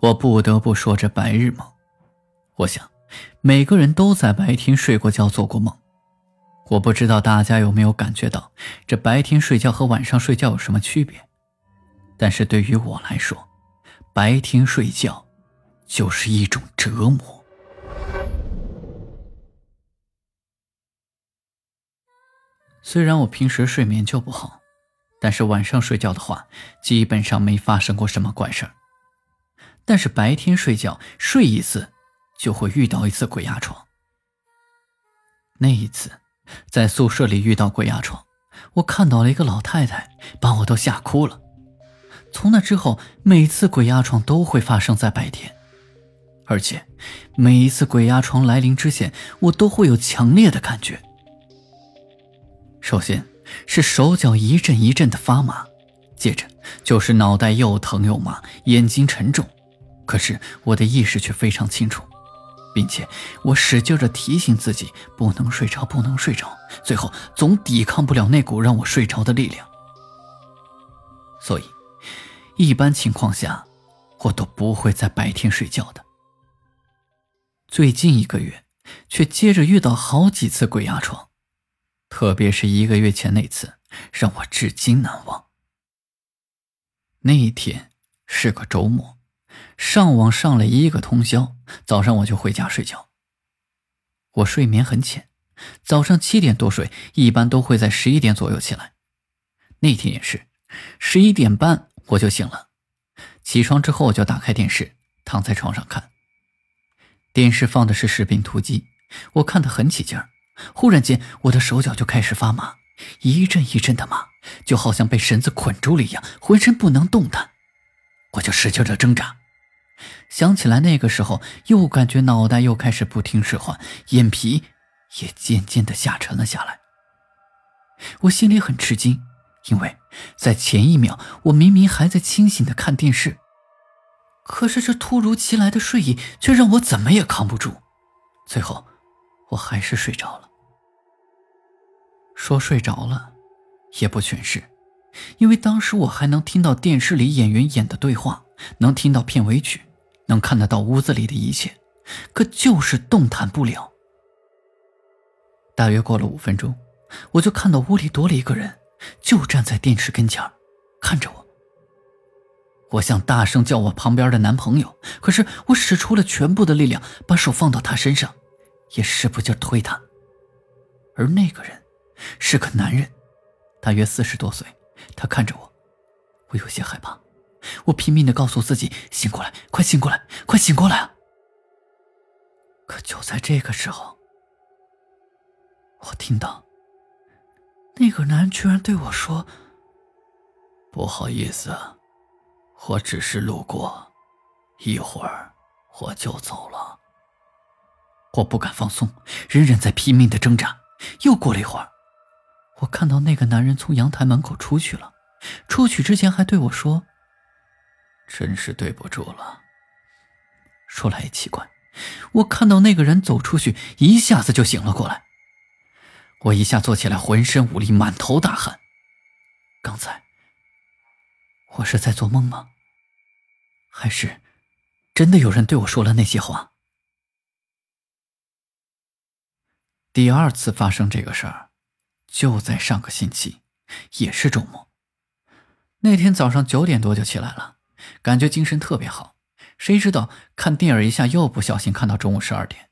我不得不说这白日梦。我想，每个人都在白天睡过觉、做过梦。我不知道大家有没有感觉到，这白天睡觉和晚上睡觉有什么区别？但是对于我来说，白天睡觉就是一种折磨。虽然我平时睡眠就不好，但是晚上睡觉的话，基本上没发生过什么怪事儿。但是白天睡觉睡一次，就会遇到一次鬼压床。那一次。在宿舍里遇到鬼压床，我看到了一个老太太，把我都吓哭了。从那之后，每次鬼压床都会发生在白天，而且每一次鬼压床来临之前，我都会有强烈的感觉。首先是手脚一阵一阵的发麻，接着就是脑袋又疼又麻，眼睛沉重，可是我的意识却非常清楚。并且我使劲的提醒自己不能睡着，不能睡着，最后总抵抗不了那股让我睡着的力量。所以，一般情况下，我都不会在白天睡觉的。最近一个月，却接着遇到好几次鬼压床，特别是一个月前那次，让我至今难忘。那一天是个周末。上网上了一个通宵，早上我就回家睡觉。我睡眠很浅，早上七点多睡，一般都会在十一点左右起来。那天也是，十一点半我就醒了。起床之后就打开电视，躺在床上看。电视放的是《士兵突击》，我看得很起劲儿。忽然间，我的手脚就开始发麻，一阵一阵的麻，就好像被绳子捆住了一样，浑身不能动弹。我就使劲的挣扎。想起来那个时候，又感觉脑袋又开始不听使唤，眼皮也渐渐的下沉了下来。我心里很吃惊，因为在前一秒我明明还在清醒的看电视，可是这突如其来的睡意却让我怎么也扛不住，最后我还是睡着了。说睡着了，也不全是，因为当时我还能听到电视里演员演的对话，能听到片尾曲。能看得到屋子里的一切，可就是动弹不了。大约过了五分钟，我就看到屋里多了一个人，就站在电视跟前看着我。我想大声叫我旁边的男朋友，可是我使出了全部的力量，把手放到他身上，也使不劲推他。而那个人是个男人，大约四十多岁，他看着我，我有些害怕。我拼命的告诉自己：“醒过来，快醒过来，快醒过来啊！”可就在这个时候，我听到那个男人居然对我说：“不好意思，我只是路过，一会儿我就走了。”我不敢放松，仍然在拼命的挣扎。又过了一会儿，我看到那个男人从阳台门口出去了，出去之前还对我说。真是对不住了。说来也奇怪，我看到那个人走出去，一下子就醒了过来。我一下坐起来，浑身无力，满头大汗。刚才我是在做梦吗？还是真的有人对我说了那些话？第二次发生这个事儿，就在上个星期，也是周末。那天早上九点多就起来了。感觉精神特别好，谁知道看电影一下又不小心看到中午十二点，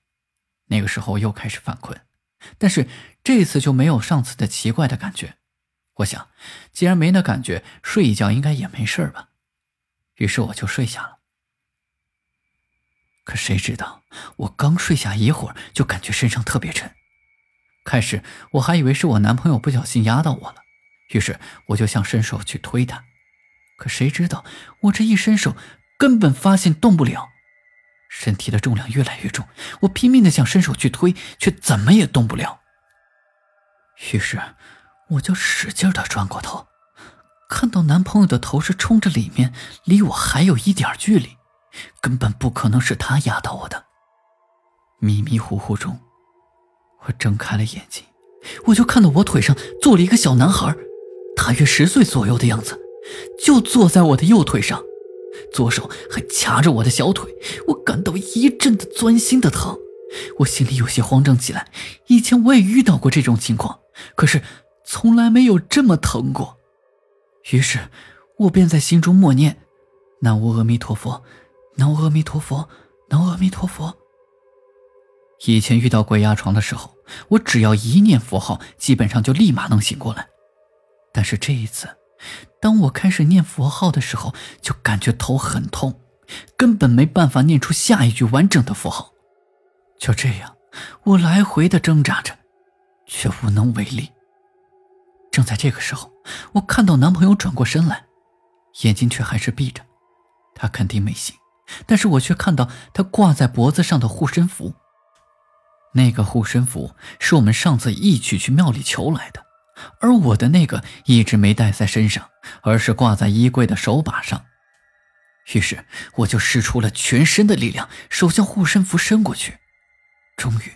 那个时候又开始犯困，但是这次就没有上次的奇怪的感觉。我想，既然没那感觉，睡一觉应该也没事吧。于是我就睡下了。可谁知道我刚睡下一会儿，就感觉身上特别沉。开始我还以为是我男朋友不小心压到我了，于是我就想伸手去推他。可谁知道，我这一伸手，根本发现动不了。身体的重量越来越重，我拼命的想伸手去推，却怎么也动不了。于是，我就使劲的转过头，看到男朋友的头是冲着里面，离我还有一点距离，根本不可能是他压到我的。迷迷糊糊中，我睁开了眼睛，我就看到我腿上坐了一个小男孩，大约十岁左右的样子，就坐在我的右腿上。左手还掐着我的小腿，我感到一阵的钻心的疼，我心里有些慌张起来。以前我也遇到过这种情况，可是从来没有这么疼过。于是，我便在心中默念：“南无阿弥陀佛，南无阿弥陀佛，南无阿弥陀佛。”以前遇到鬼压床的时候，我只要一念佛号，基本上就立马能醒过来。但是这一次，当我开始念佛号的时候，就感觉头很痛，根本没办法念出下一句完整的佛号。就这样，我来回的挣扎着，却无能为力。正在这个时候，我看到男朋友转过身来，眼睛却还是闭着，他肯定没醒。但是我却看到他挂在脖子上的护身符。那个护身符是我们上次一起去庙里求来的。而我的那个一直没带在身上，而是挂在衣柜的手把上。于是我就使出了全身的力量，手向护身符伸过去。终于，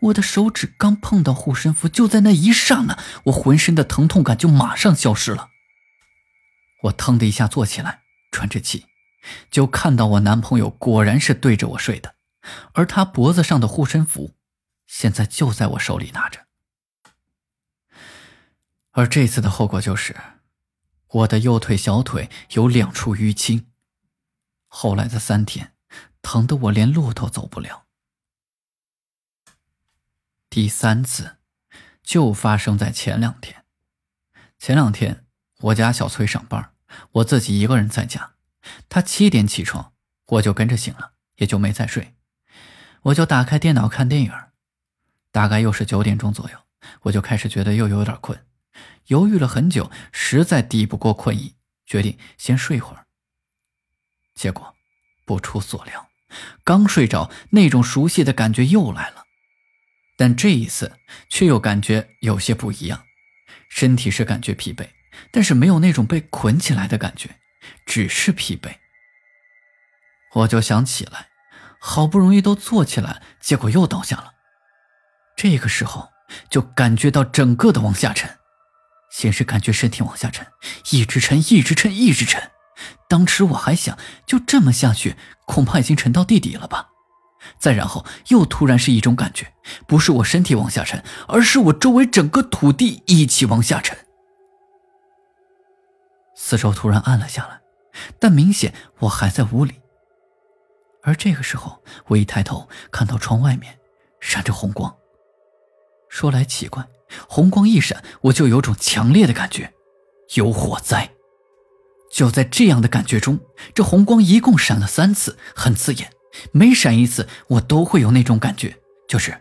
我的手指刚碰到护身符，就在那一刹那，我浑身的疼痛感就马上消失了。我腾的一下坐起来，喘着气，就看到我男朋友果然是对着我睡的，而他脖子上的护身符，现在就在我手里拿着。而这次的后果就是，我的右腿、小腿有两处淤青。后来的三天，疼得我连路都走不了。第三次，就发生在前两天。前两天，我家小崔上班，我自己一个人在家。他七点起床，我就跟着醒了，也就没再睡。我就打开电脑看电影，大概又是九点钟左右，我就开始觉得又有点困。犹豫了很久，实在抵不过困意，决定先睡会儿。结果不出所料，刚睡着，那种熟悉的感觉又来了，但这一次却又感觉有些不一样。身体是感觉疲惫，但是没有那种被捆起来的感觉，只是疲惫。我就想起来，好不容易都坐起来，结果又倒下了。这个时候就感觉到整个的往下沉。先是感觉身体往下沉，一直沉，一直沉，一直沉。当时我还想，就这么下去，恐怕已经沉到地底了吧。再然后，又突然是一种感觉，不是我身体往下沉，而是我周围整个土地一起往下沉。四周突然暗了下来，但明显我还在屋里。而这个时候，我一抬头，看到窗外面闪着红光。说来奇怪。红光一闪，我就有种强烈的感觉，有火灾。就在这样的感觉中，这红光一共闪了三次，很刺眼。每闪一次，我都会有那种感觉，就是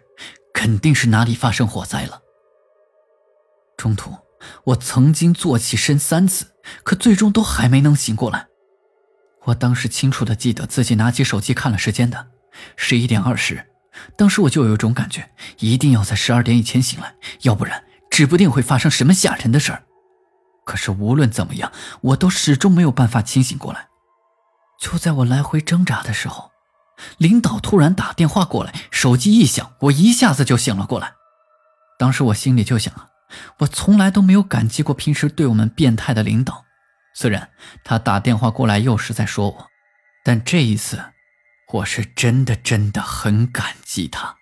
肯定是哪里发生火灾了。中途，我曾经坐起身三次，可最终都还没能醒过来。我当时清楚的记得自己拿起手机看了时间的，十一点二十。当时我就有一种感觉，一定要在十二点以前醒来，要不然指不定会发生什么吓人的事儿。可是无论怎么样，我都始终没有办法清醒过来。就在我来回挣扎的时候，领导突然打电话过来，手机一响，我一下子就醒了过来。当时我心里就想啊，我从来都没有感激过平时对我们变态的领导，虽然他打电话过来又是在说我，但这一次。我是真的真的很感激他。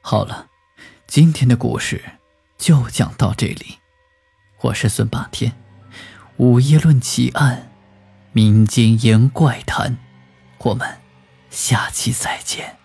好了，今天的故事就讲到这里。我是孙霸天，午夜论奇案，民间言怪谈，我们下期再见。